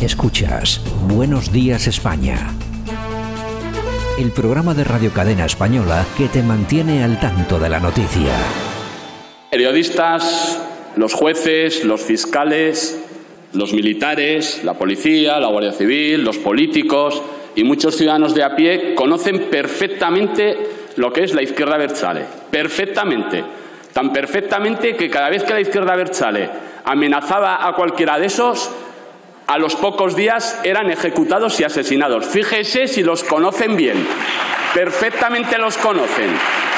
Escuchas Buenos Días España. El programa de Radio Cadena Española que te mantiene al tanto de la noticia. Periodistas, los jueces, los fiscales, los militares, la policía, la Guardia Civil, los políticos y muchos ciudadanos de a pie conocen perfectamente lo que es la izquierda Berchale. Perfectamente. Tan perfectamente que cada vez que la izquierda Berchale amenazaba a cualquiera de esos, a los pocos días eran ejecutados y asesinados. Fíjese si los conocen bien. Perfectamente los conocen.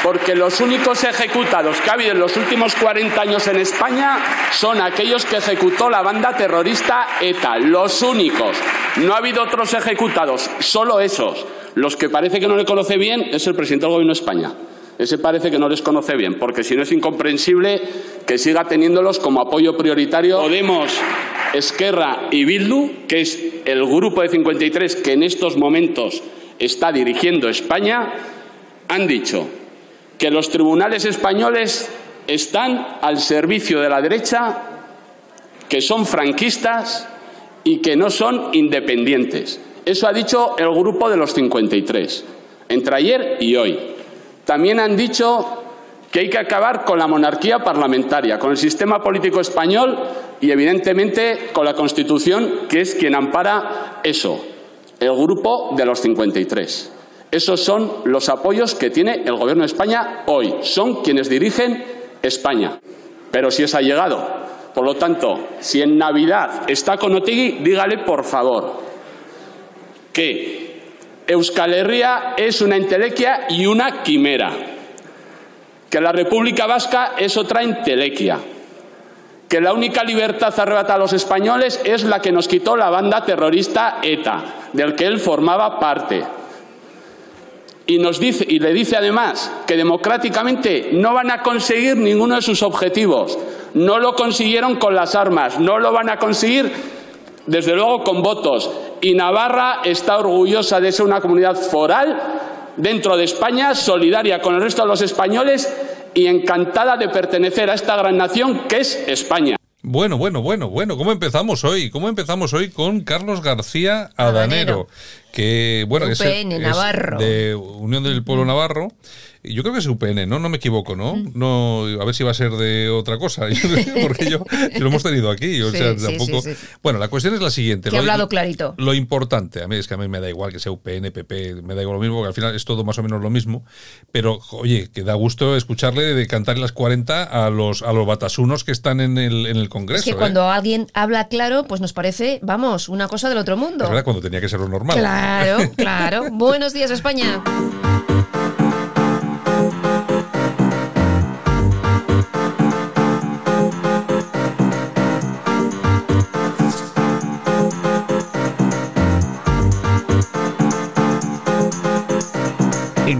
Porque los únicos ejecutados que ha habido en los últimos 40 años en España son aquellos que ejecutó la banda terrorista ETA. Los únicos. No ha habido otros ejecutados, solo esos. Los que parece que no le conoce bien es el presidente del Gobierno de España. Ese parece que no les conoce bien, porque si no es incomprensible que siga teniéndolos como apoyo prioritario. Podemos, Esquerra y Bildu, que es el grupo de 53 que en estos momentos está dirigiendo España, han dicho que los tribunales españoles están al servicio de la derecha, que son franquistas y que no son independientes. Eso ha dicho el grupo de los 53, entre ayer y hoy. También han dicho que hay que acabar con la monarquía parlamentaria, con el sistema político español y, evidentemente, con la Constitución, que es quien ampara eso, el grupo de los 53. Esos son los apoyos que tiene el Gobierno de España hoy. Son quienes dirigen España. Pero si es llegado. Por lo tanto, si en Navidad está con Otegui, dígale, por favor, que Euskal Herria es una entelequia y una quimera, que la República Vasca es otra entelequia, que la única libertad arrebatada a los españoles es la que nos quitó la banda terrorista ETA, del que él formaba parte. Y, nos dice, y le dice además que democráticamente no van a conseguir ninguno de sus objetivos. No lo consiguieron con las armas, no lo van a conseguir desde luego con votos. Y Navarra está orgullosa de ser una comunidad foral dentro de España, solidaria con el resto de los españoles y encantada de pertenecer a esta gran nación que es España. Bueno, bueno, bueno, bueno, ¿cómo empezamos hoy? ¿Cómo empezamos hoy con Carlos García Adanero? Que, bueno, es, de Unión del Pueblo Navarro yo creo que es UPN, ¿no? No me equivoco, ¿no? Mm. no A ver si va a ser de otra cosa, porque yo lo hemos tenido aquí. O sea, tampoco... bueno, la cuestión es la siguiente. Que he hablado clarito. Lo importante, a mí es que a mí me da igual que sea UPN, PP, me da igual lo mismo, porque al final es todo más o menos lo mismo. Pero, oye, que da gusto escucharle de cantar las 40 a los, a los batasunos que están en el, en el Congreso. Es que ¿eh? cuando alguien habla claro, pues nos parece, vamos, una cosa del otro mundo. Es verdad, cuando tenía que ser lo normal. Claro, claro. Buenos días, España.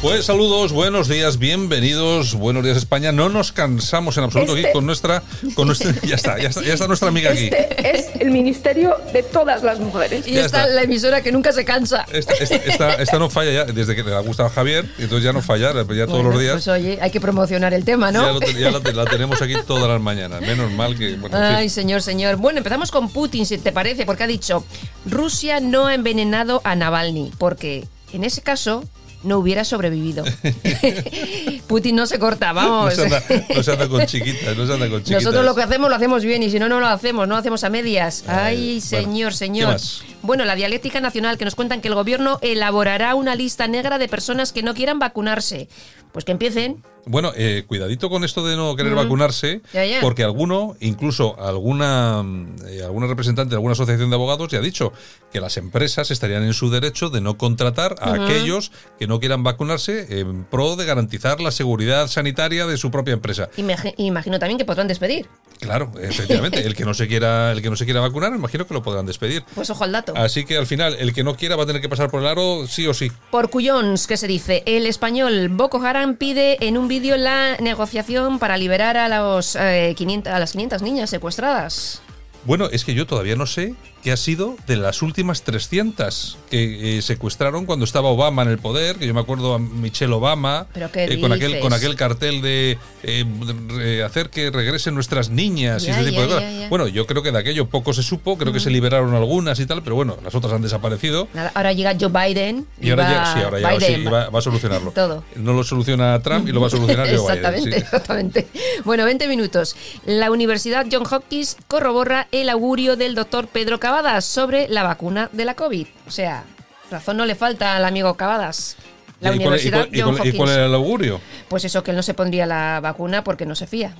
Pues saludos, buenos días, bienvenidos, buenos días España. No nos cansamos en absoluto aquí este con nuestra, con nuestra, ya está, ya está, nuestra amiga aquí. Este es el ministerio de todas las mujeres. Y está, la emisora que nunca se cansa. Esta, no falla ya, desde que le ha gustado a Javier, entonces ya no falla, ya todos los días. Pues oye, hay que promocionar el tema, ¿no? Ya, la, tenemos aquí todas las mañanas, menos mal que. Ay, señor, señor. Bueno, empezamos con Putin, si te parece, porque ha dicho Rusia no ha envenenado a Navalny, porque en ese caso no hubiera sobrevivido. Putin no se corta, vamos. No se anda, con chiquitas, no se anda con chiquitas. Nosotros lo que hacemos lo hacemos bien y si no, no lo hacemos, no lo hacemos a medias. Ay, señor, señor. Bueno, la dialéctica nacional que nos cuentan que el gobierno elaborará una lista negra de personas que no quieran vacunarse. Pues que empiecen. Bueno, eh, cuidadito con esto de no querer vacunarse, porque alguno, incluso alguna, eh, alguna representante de alguna asociación de abogados, ya ha dicho que las empresas estarían en su derecho de no contratar a aquellos que no quieran vacunarse en pro de garantizar la seguridad sanitaria de su propia empresa. imagino también que podrán despedir. Claro, efectivamente. el que no se quiera, el que no se quiera vacunar, imagino que lo podrán despedir. Pues ojo al dato. Así que al final, el que no quiera va a tener que pasar por el aro, sí o sí. Por cuyons, ¿qué se dice? El español Boko Haram pide en un vídeo la negociación para liberar a, los, 500, eh, a las 500 niñas secuestradas. Bueno, es que yo todavía no sé qué ha sido de las últimas 300 que eh, secuestraron cuando estaba Obama en el poder, que yo me acuerdo a Michelle Obama, eh, con, aquel, con aquel cartel de eh, hacer que regresen nuestras niñas y ese tipo de cosas. Bueno, yo creo que de aquello poco se supo, creo que se liberaron algunas y tal, pero bueno, las otras han desaparecido. ahora llega Joe Biden. Y, ahora va, sí, ahora ya va, a solucionarlo. Todo. No lo soluciona Trump y lo va a solucionar Joe Biden. Exactamente, exactamente. Bueno, 20 minutos. La Universidad John Hopkins corrobora el augurio del doctor Pedro Cavadas sobre la vacuna de la COVID. O sea, razón no le falta al amigo Cavadas. La Universidad John Hopkins. ¿Y cuál era el augurio? Pues eso, que él no se pondría la vacuna porque no se fía.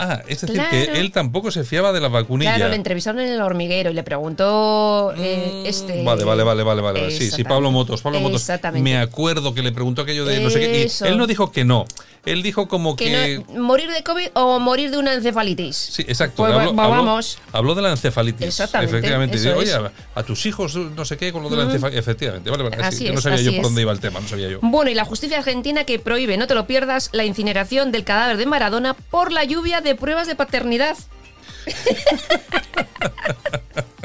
Ah, es decir, que él tampoco se fiaba de la vacunilla. Claro, le entrevistaron en el hormiguero y le preguntó eh, mm, este. Vale, vale, vale, vale, vale. Sí, sí, Pablo Motos, Pablo Motos. Exactamente. Me acuerdo que le preguntó aquello de no sé qué. Y él no dijo que no. Él dijo como que. morir de COVID o morir de una encefalitis. Sí, exacto. Pues habló, vamos. Habló, de la encefalitis. Exactamente. Efectivamente. oye, a, tus hijos no sé qué con lo de la encefalitis. Efectivamente. Vale, vale. Así yo no sabía yo por dónde iba el tema, no sabía yo. Bueno, y la justicia argentina que prohíbe, no te lo pierdas, la incineración del cadáver de Maradona por la lluvia de pruebas de paternidad.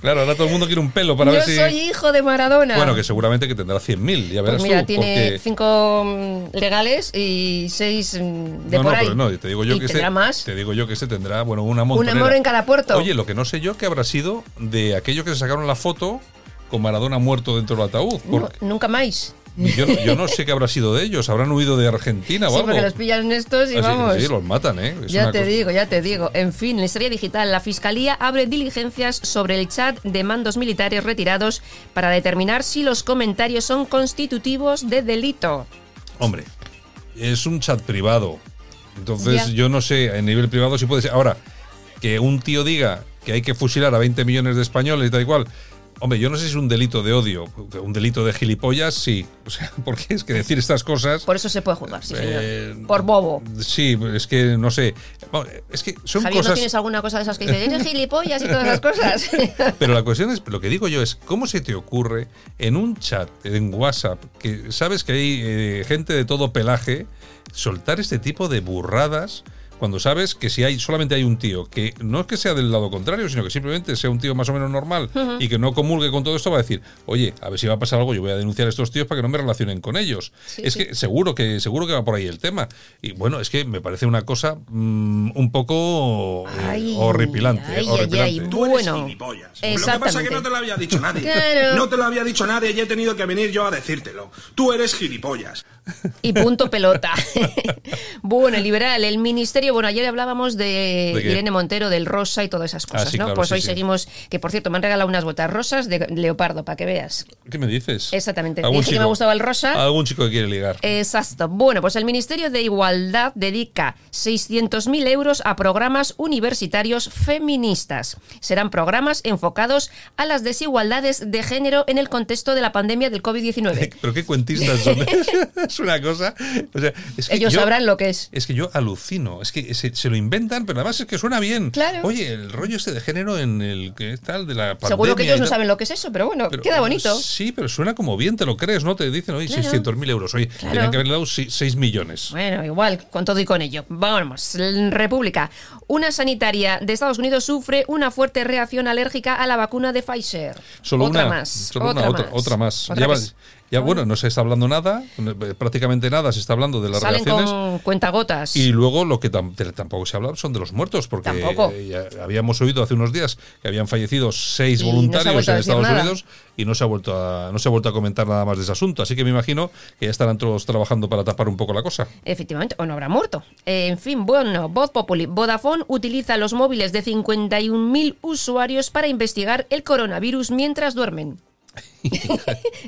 Claro, ahora todo el mundo quiere un pelo para ver si. Yo soy hijo de Maradona. Bueno, que seguramente que tendrá 100.000, ya verás pues mira, tiene 5 mm, legales y 6 mm, de no, por no, ahí. Pero no, te digo yo que tendrá este, más. Te digo yo que este tendrá, bueno, una montonera. Un amor en cada puerto. Oye, lo que no sé yo que habrá sido de aquello que se sacaron la foto con Maradona muerto dentro del ataúd. nunca más. Yo, no sé qué habrá sido de ellos. Habrán huido de Argentina o sí, algo. porque los pillan estos y vamos. Sí, los matan, ¿eh? ya te digo, ya te digo. En fin, en la historia digital, la Fiscalía abre diligencias sobre el chat de mandos militares retirados para determinar si los comentarios son constitutivos de delito. Hombre, es un chat privado. Entonces, yo no sé, a nivel privado si puede ser. Ahora, que un tío diga que hay que fusilar a 20 millones de españoles y tal y cual Hombre, yo no sé si es un delito de odio, un delito de gilipollas, sí. O sea, porque es que decir estas cosas. Por eso se puede juzgar, sí, señor. Eh, Por bobo. Sí, es que no sé. Es que son Javier, cosas. ¿no tienes alguna cosa de esas que dices, eres gilipollas y todas esas cosas? Pero la cuestión es, lo que digo yo es, ¿cómo se te ocurre en un chat, en WhatsApp, que sabes que hay eh, gente de todo pelaje, soltar este tipo de burradas? Cuando sabes que si hay solamente hay un tío que no es que sea del lado contrario, sino que simplemente sea un tío más o menos normal y que no comulgue con todo esto, va a decir, oye, a ver si va a pasar algo, yo voy a denunciar a estos tíos para que no me relacionen con ellos. es que seguro que seguro que va por ahí el tema. Y bueno, es que me parece una cosa mm, un poco eh, horripilante. Ay, ay, Tú eres gilipollas. Lo que pasa es que no te lo había dicho nadie. No te lo había dicho nadie y he tenido que venir yo a decírtelo. Tú eres gilipollas. Y punto pelota. bueno, liberal, el ministerio, bueno, ayer hablábamos de, Irene Montero, del rosa y todas esas ah, cosas, ¿no? pues hoy seguimos, que por cierto, me han regalado unas botas rosas de leopardo, para que veas. ¿Qué me dices? Exactamente. Dije que me gustaba el rosa. Algún chico que quiere ligar. Exacto. Bueno, pues el Ministerio de Igualdad dedica 600.000 euros a programas universitarios feministas. Serán programas enfocados a las desigualdades de género en el contexto de la pandemia del COVID-19. ¿Pero qué cuentistas son? una cosa. Ellos sabrán lo que es. Es que yo alucino. Es que se, lo inventan, pero además es que suena bien. Claro. Oye, el rollo este de género en el que tal de la pandemia. Seguro que ellos no saben lo que es eso, pero bueno, queda bonito. Sí, pero suena como bien, te lo crees, ¿no? Te dicen, oye, 600.000 euros. Oye, tenían que haberle dado 6 millones. Bueno, igual, con todo y con ello. Vamos, República. Una sanitaria de Estados Unidos sufre una fuerte reacción alérgica a la vacuna de Pfizer. Solo otra más. Solo otra, una, otra, más. Ya, bueno, no se está hablando nada, prácticamente nada se está hablando de las Salen relaciones. con cuentagotas. Y luego lo que tampoco se ha hablado son de los muertos, porque habíamos oído hace unos días que habían fallecido seis voluntarios en Estados Unidos y no se ha vuelto a no se ha vuelto a comentar nada más de ese asunto. Así que me imagino que ya estarán todos trabajando para tapar un poco la cosa. Efectivamente, o no habrá muerto. en fin, bueno, Voz Populi. Vodafone utiliza los móviles de 51.000 usuarios para investigar el coronavirus mientras duermen.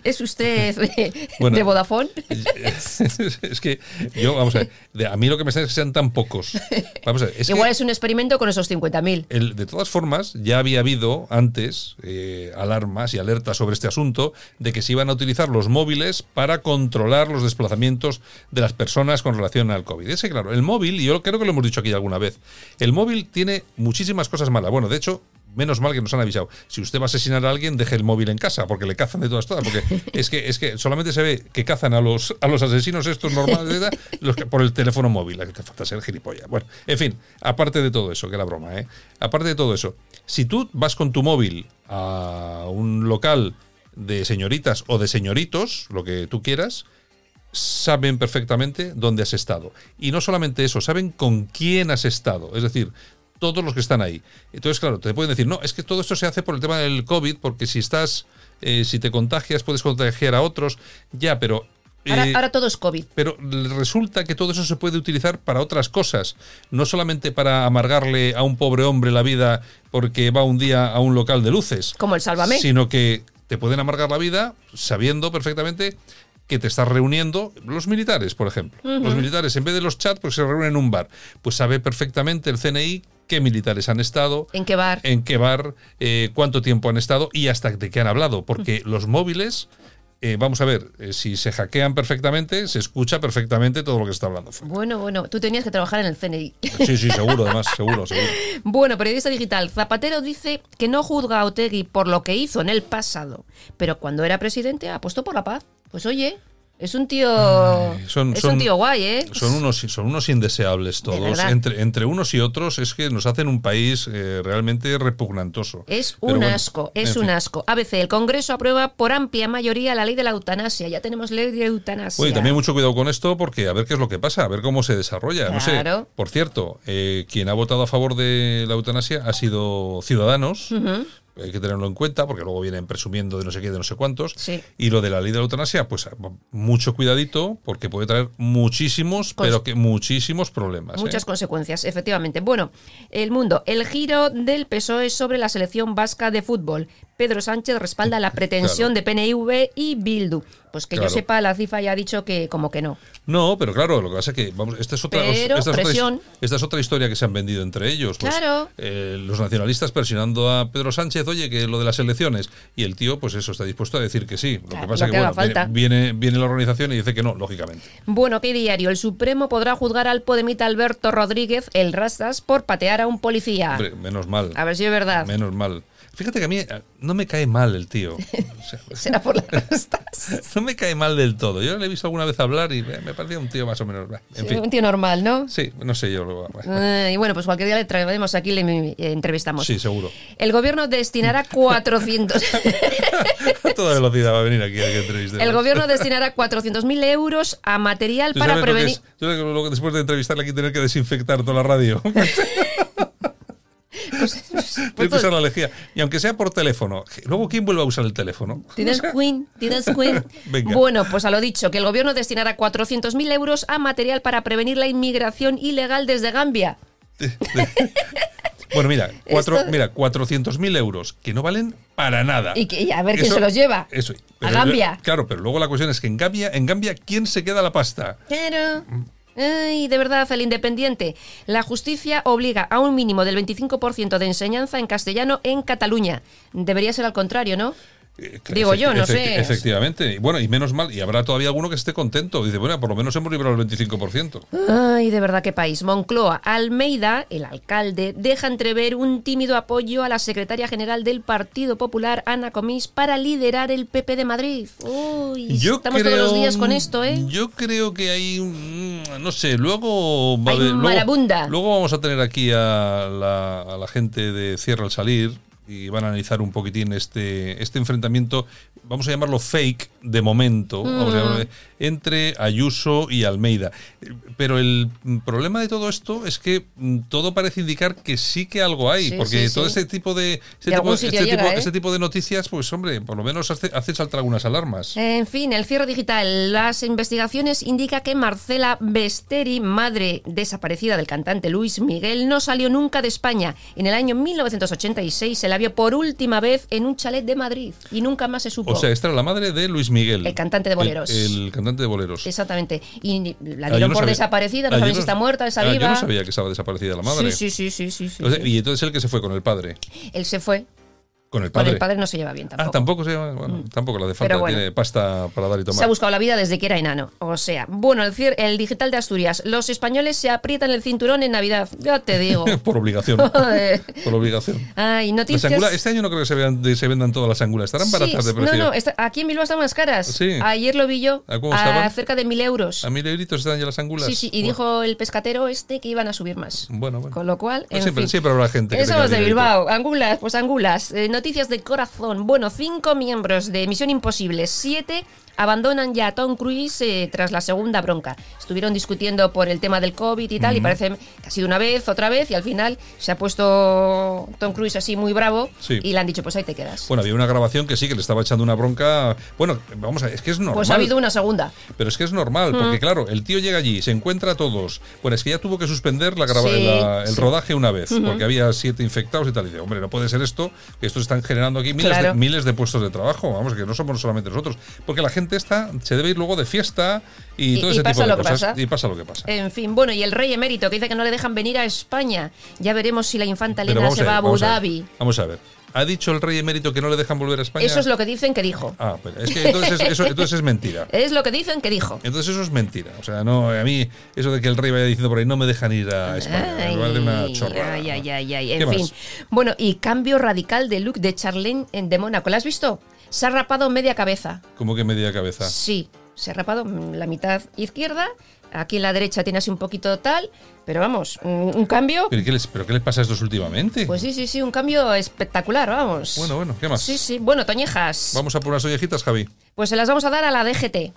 ¿Es usted de, Vodafone? Es, que yo, vamos a ver, a mí lo que me está es que sean tan pocos. Igual es un experimento con esos 50.000. De todas formas, ya había habido antes eh, alarmas y alertas sobre este asunto de que se iban a utilizar los móviles para controlar los desplazamientos de las personas con relación al COVID. Ese, claro, el móvil, y yo creo que lo hemos dicho aquí alguna vez, el móvil tiene muchísimas cosas malas. Bueno, de hecho, menos mal que nos han avisado. Si usted va a asesinar a alguien, deje el móvil en casa, porque le cazan de todas todas. Porque es que, es que solamente se ve que cazan a los, a los asesinos estos normales los que, por el teléfono móvil. Que te falta ser gilipollas. Bueno, en fin, aparte de todo eso, que era broma, ¿eh? Aparte de todo eso, si tú vas con tu móvil a un local de señoritas o de señoritos, lo que tú quieras, saben perfectamente dónde has estado. Y no solamente eso, saben con quién has estado. Es decir, todos los que están ahí. Entonces, claro, te pueden decir, no, es que todo esto se hace por el tema del COVID, porque si estás, eh, si te contagias, puedes contagiar a otros. Ya, pero Ahora, eh, ahora, todo es COVID. Pero resulta que todo eso se puede utilizar para otras cosas, no solamente para amargarle a un pobre hombre la vida porque va un día a un local de luces. Como el Sálvame. Sino que te pueden amargar la vida sabiendo perfectamente que te estás reuniendo, los militares, por ejemplo. Los militares, en vez de los chats, pues se reúnen en un bar. Pues sabe perfectamente el CNI qué militares han estado, en qué bar, en qué bar, eh, cuánto tiempo han estado y hasta de qué han hablado, porque los móviles eh, vamos a ver, eh, si se hackean perfectamente, se escucha perfectamente todo lo que está hablando. Bueno, bueno, tú tenías que trabajar en el CNI. Sí, sí, seguro, además, seguro, seguro. Bueno, periodista digital, Zapatero dice que no juzga a Otegui por lo que hizo en el pasado, pero cuando era presidente apostó por la paz. Pues oye, es un tío. son, es un tío guay, ¿eh? Son unos, son unos indeseables todos. Entre, entre unos y otros es que nos hacen un país eh, realmente repugnantoso. Es un asco, es un asco. ABC, el Congreso aprueba por amplia mayoría la ley de la eutanasia. Ya tenemos ley de eutanasia. Oye, también mucho cuidado con esto porque a ver qué es lo que pasa, a ver cómo se desarrolla. No sé. Por cierto, eh, quien ha votado a favor de la eutanasia ha sido Ciudadanos hay que tenerlo en cuenta porque luego vienen presumiendo de no sé qué, de no sé cuántos. Y lo de la ley de la eutanasia, pues mucho cuidadito porque puede traer muchísimos, pero que muchísimos problemas. ¿eh? Muchas consecuencias, efectivamente. Bueno, el mundo, el giro del PSOE sobre la selección vasca de fútbol. Pedro Sánchez respalda la pretensión de PNV y Bildu. Pues que yo sepa, la CIFA ya ha dicho que como que no. No, pero claro, lo que pasa es que vamos, esta es otra, esta, es otra historia que se han vendido entre ellos. Pues, claro. Eh, los nacionalistas presionando a Pedro Sánchez, oye, que lo de las elecciones. Y el tío, pues eso, está dispuesto a decir que sí. Lo que pasa es que, bueno, viene, viene, la organización y dice que no, lógicamente. Bueno, ¿qué diario? El Supremo podrá juzgar al podemita Alberto Rodríguez, el Rastas, por patear a un policía. menos mal. A ver si es verdad. Menos mal. Fíjate que a mí eh, no me cae mal el tío. Será por las No me cae mal del todo. Yo le he visto alguna vez hablar y me parecía un tío más o menos. Un tío normal, ¿no? Sí, no sé yo. y bueno, pues cualquier día le traemos aquí le eh, entrevistamos. Sí, seguro. El gobierno destinará 400. a toda velocidad va a venir aquí a que entreviste. El gobierno destinará 400.000 euros a material para prevenir. Lo que, después de entrevistarle aquí tener que desinfectar toda la radio. Pues, pues, pues la lejía. Y aunque sea por teléfono, luego ¿quién vuelve a usar el teléfono? Tienes Queen, tienes Queen. Bueno, pues a lo dicho, que el gobierno destinará 400.000 euros a material para prevenir la inmigración ilegal desde Gambia. Bueno, mira, cuatro, mira 400.000 euros que no valen para nada. Y, que, a ver quién se los lleva. Eso. a Gambia. Claro, pero luego la cuestión es que en Gambia, en Gambia, ¿quién se queda la pasta? Claro. Ay, de verdad, el independiente. La justicia obliga a un mínimo del 25% de enseñanza en castellano en Cataluña. Debería ser al contrario, ¿no? Digo yo, no sé. Efectivamente. Bueno, y menos mal, y habrá todavía alguno que esté contento. Dice, bueno, por lo menos hemos librado el 25%. Ay, de verdad, qué país. Moncloa, Almeida, el alcalde, deja entrever un tímido apoyo a la secretaria general del Partido Popular, Ana Comís, para liderar el PP de Madrid. Uy, estamos todos los días con esto, ¿eh? Yo creo que hay, no sé, luego... hay marabunda. Luego, vamos a tener aquí a la, a la gente de Cierra al Salir, y van a analizar un poquitín este, este enfrentamiento, vamos a llamarlo fake de momento, mm. Entre Ayuso y Almeida. Pero el problema de todo esto es que mm, todo parece indicar que sí que algo hay, porque todo ese tipo de, este, ¿eh? este, tipo, de noticias, pues hombre, por lo menos hace, hace saltar algunas alarmas. En fin, el cierre digital. Las investigaciones indican que Marcela Besteri, madre desaparecida del cantante Luis Miguel, no salió nunca de España. En el año 1986 se la vio por última vez en un chalet de Madrid y nunca más se supo. O sea, esta era la madre de Luis Miguel. El cantante de boleros. El, cantante de boleros. Exactamente. Y la ah, dieron por desaparecida, no ah, sabían si está muerta, está ah, viva. Yo no sabía que estaba desaparecida la madre. Sí, sí, sí, sí, sí, Y entonces él que se fue con el padre. Él se fue. Con el padre. Con el padre no se lleva bien tampoco. Ah, tampoco se lleva. Bueno, mm. tampoco la de falta. tiene pasta para dar y tomar. Se ha buscado la vida desde que era enano. O sea, bueno, el, el digital de Asturias. Los españoles se aprietan el cinturón en Navidad. Ya te digo. Por obligación. Por obligación. Ay, noticias. este año no creo que se, se vendan todas las angulas. Estarán baratas de precio. No, no. aquí en Bilbao están más caras. Sí. Ayer lo vi yo. ¿A, cómo a cerca de mil euros. A mil euritos están ya las angulas. Sí, sí. Y dijo el pescatero este que iban a subir más. Bueno, bueno. Con lo cual. Pues siempre, siempre habrá gente. Eso es de Bilbao. Angulas, pues angulas. Eh, noticias de corazón. Bueno, cinco miembros de Misión Imposible, siete abandonan ya a Tom Cruise eh, tras la segunda bronca. Estuvieron discutiendo por el tema del COVID y tal, y parece que ha sido una vez, otra vez, y al final se ha puesto Tom Cruise así muy bravo y le han dicho, pues ahí te quedas. Bueno, había una grabación que sí, que le estaba echando una bronca. Bueno, vamos a ver, es que es normal. Pues ha habido una segunda. Pero es que es normal, porque claro, el tío llega allí, se encuentra a todos. Bueno, es que ya tuvo que suspender la el rodaje una vez, porque había siete infectados y tal. Y dice, hombre, no puede ser esto, que estos están generando aquí miles, de, miles de puestos de trabajo. Vamos, que no somos solamente nosotros. Porque la gente esta se debe ir luego de fiesta y, todo ese tipo de cosas. Y pasa lo que pasa. En fin, bueno, y el rey emérito que dice que no le dejan venir a España. Ya veremos si la infanta Elena se va a Abu Dhabi. Vamos a ver. ¿Ha dicho el rey emérito que no le dejan volver a España? Eso es lo que dicen que dijo. Ah, pero es que entonces, eso, entonces es mentira. Es lo que dicen que dijo. Entonces eso es mentira. O sea, no, a mí eso de que el rey vaya diciendo por ahí no me dejan ir a España. Ay, de una. Ay, ay, ay, ay. En fin. Bueno, y cambio radical de look de Charlene de Mónaco. ¿La has visto? Se ha rapado media cabeza. ¿Cómo que media cabeza? Sí, se ha rapado la mitad izquierda. Aquí en la derecha tiene así un poquito tal, pero vamos, un, cambio. ¿Pero qué, les, ¿Pero qué les pasa a estos últimamente? Pues sí, sí, sí, un cambio espectacular, vamos. Bueno, bueno, ¿qué más? Sí, sí, bueno, Toñejas. Vamos a por unas ollejitas, Javi. Pues se las vamos a dar a la DGT.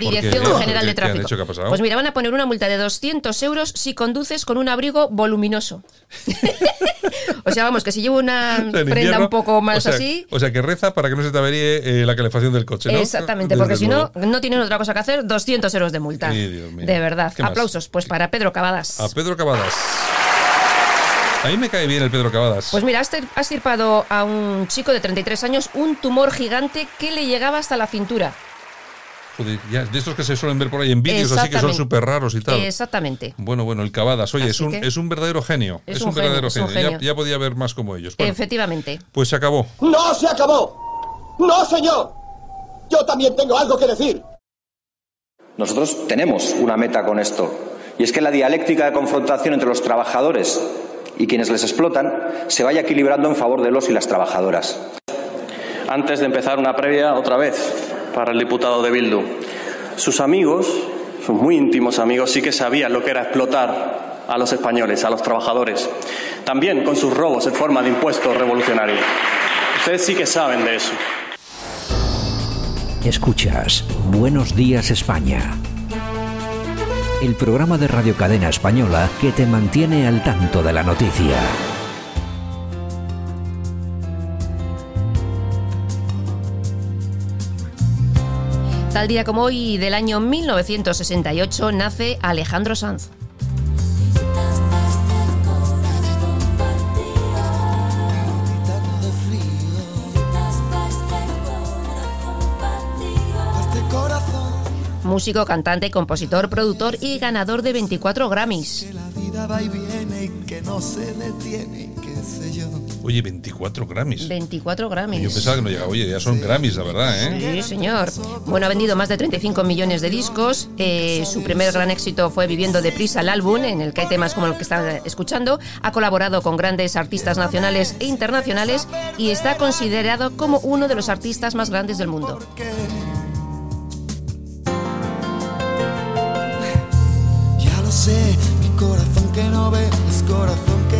Dirección General de Tráfico. ¿Qué ha Pues mira, van a poner una multa de 200 euros si conduces con un abrigo voluminoso. o sea, vamos, que si llevo una prenda un poco más así. O sea, que reza para que no se te averíe eh, la calefacción del coche, ¿no? Exactamente, porque si no, no tienen otra cosa que hacer, 200 euros de multa. De verdad. Aplausos, pues para Pedro Cavadas. A Pedro Cavadas. A mí me cae bien el Pedro Cavadas. Pues mira, ha estirpado a un chico de 33 años un tumor gigante que le llegaba hasta la cintura de estos que se suelen ver por ahí en vídeos, así que son súper raros y tal. Exactamente. Bueno, bueno, el Cavadas. Oye, es un, es un verdadero genio. Es, un, verdadero genio. Ya, podía haber más como ellos. Efectivamente. Pues se acabó. ¡No se acabó! ¡No, señor! Yo también tengo algo que decir. Nosotros tenemos una meta con esto. Y es que la dialéctica de confrontación entre los trabajadores y quienes les explotan se vaya equilibrando en favor de los y las trabajadoras. Antes de empezar una previa, otra vez, para el diputado de Bildu. Sus amigos, sus muy íntimos amigos, sí que sabían lo que era explotar a los españoles, a los trabajadores, también con sus robos en forma de impuestos revolucionarios. Ustedes sí que saben de eso. Escuchas Buenos Días España. El programa de Radio Cadena Española que te mantiene al tanto de la noticia. Tal día como hoy del año 1968 nace Alejandro Sanz. Músico, cantante, compositor, productor y ganador de 24 Grammys. Oye, 24 Grammys. 24 Grammys. Yo pensaba que no llegaba. Oye, ya son Grammys, la verdad, ¿eh? Sí, señor. Bueno, ha vendido más de 35 millones de discos. Eh, su primer gran éxito fue Viviendo deprisa el álbum, en el que hay temas como el que están escuchando. Ha colaborado con grandes artistas nacionales e internacionales y está considerado como uno de los artistas más grandes del mundo. Ya lo sé, mi corazón que no ve es corazón que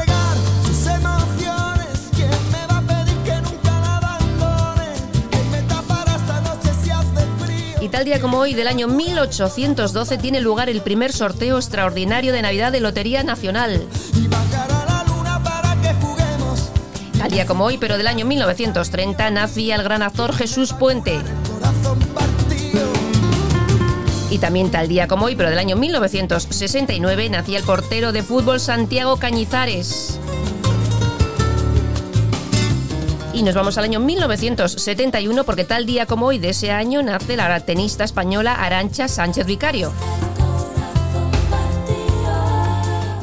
tal día como hoy del año 1812 tiene lugar el primer sorteo extraordinario de Navidad de Lotería Nacional. Tal día como hoy, pero del año 1930, nacía el gran actor Jesús Puente. Y también tal día como hoy, pero del año 1969, nacía el portero de fútbol Santiago Cañizares. Y nos vamos al año 1971 porque tal día como hoy de ese año nace la tenista española Arancha Sánchez Vicario.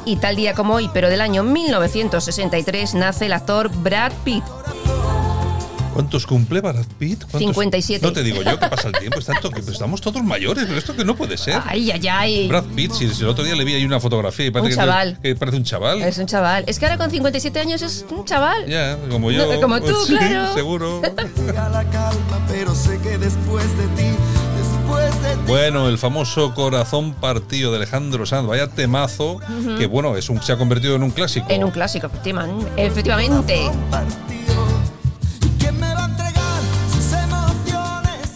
Y tal día como hoy, pero del año 1963, nace el actor Brad Pitt. ¿Cuántos cumple Brad Pitt? 57. No te digo yo que pasa el tiempo, estamos todos mayores, pero esto que no puede ser. Ay, ay, ay. Brad Pitt, si, el otro día le vi ahí una fotografía y parece un chaval. Que, parece un chaval. Es un chaval. Es que ahora con 57 años es un chaval. Ya, como yo. como tú, sí, claro. Seguro. la calma, pero sé que después de ti bueno, el famoso Corazón Partido de Alejandro Sanz, vaya temazo, que bueno, es un, se ha convertido en un clásico. En un clásico, efectivamente.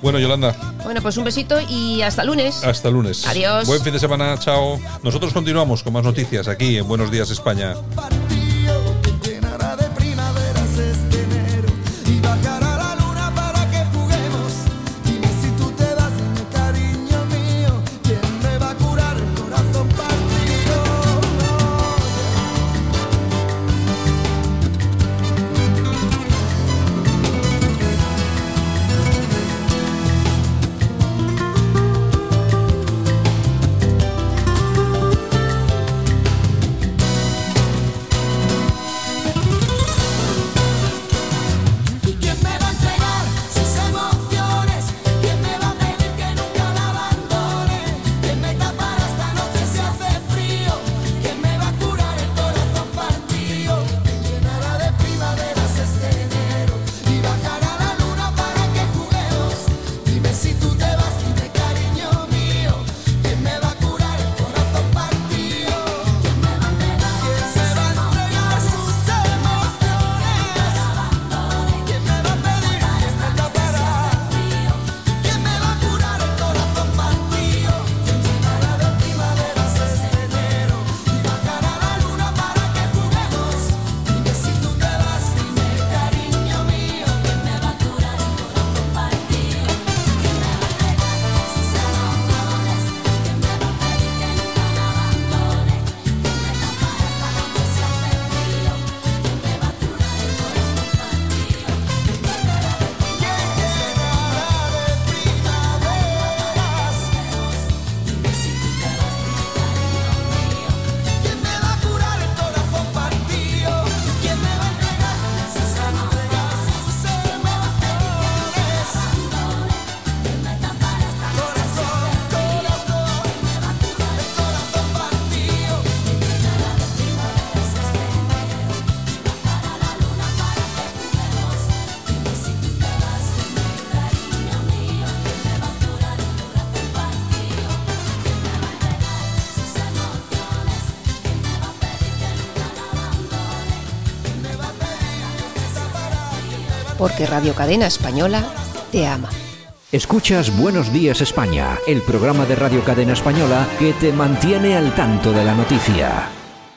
Bueno, Yolanda. Bueno, pues un besito y hasta lunes. Hasta lunes. Adiós. Buen fin de semana, chao. Nosotros continuamos con más noticias aquí en Buenos Días España. Porque Radio Cadena Española te ama. Escuchas Buenos Días España, el programa de Radio Cadena Española que te mantiene al tanto de la noticia.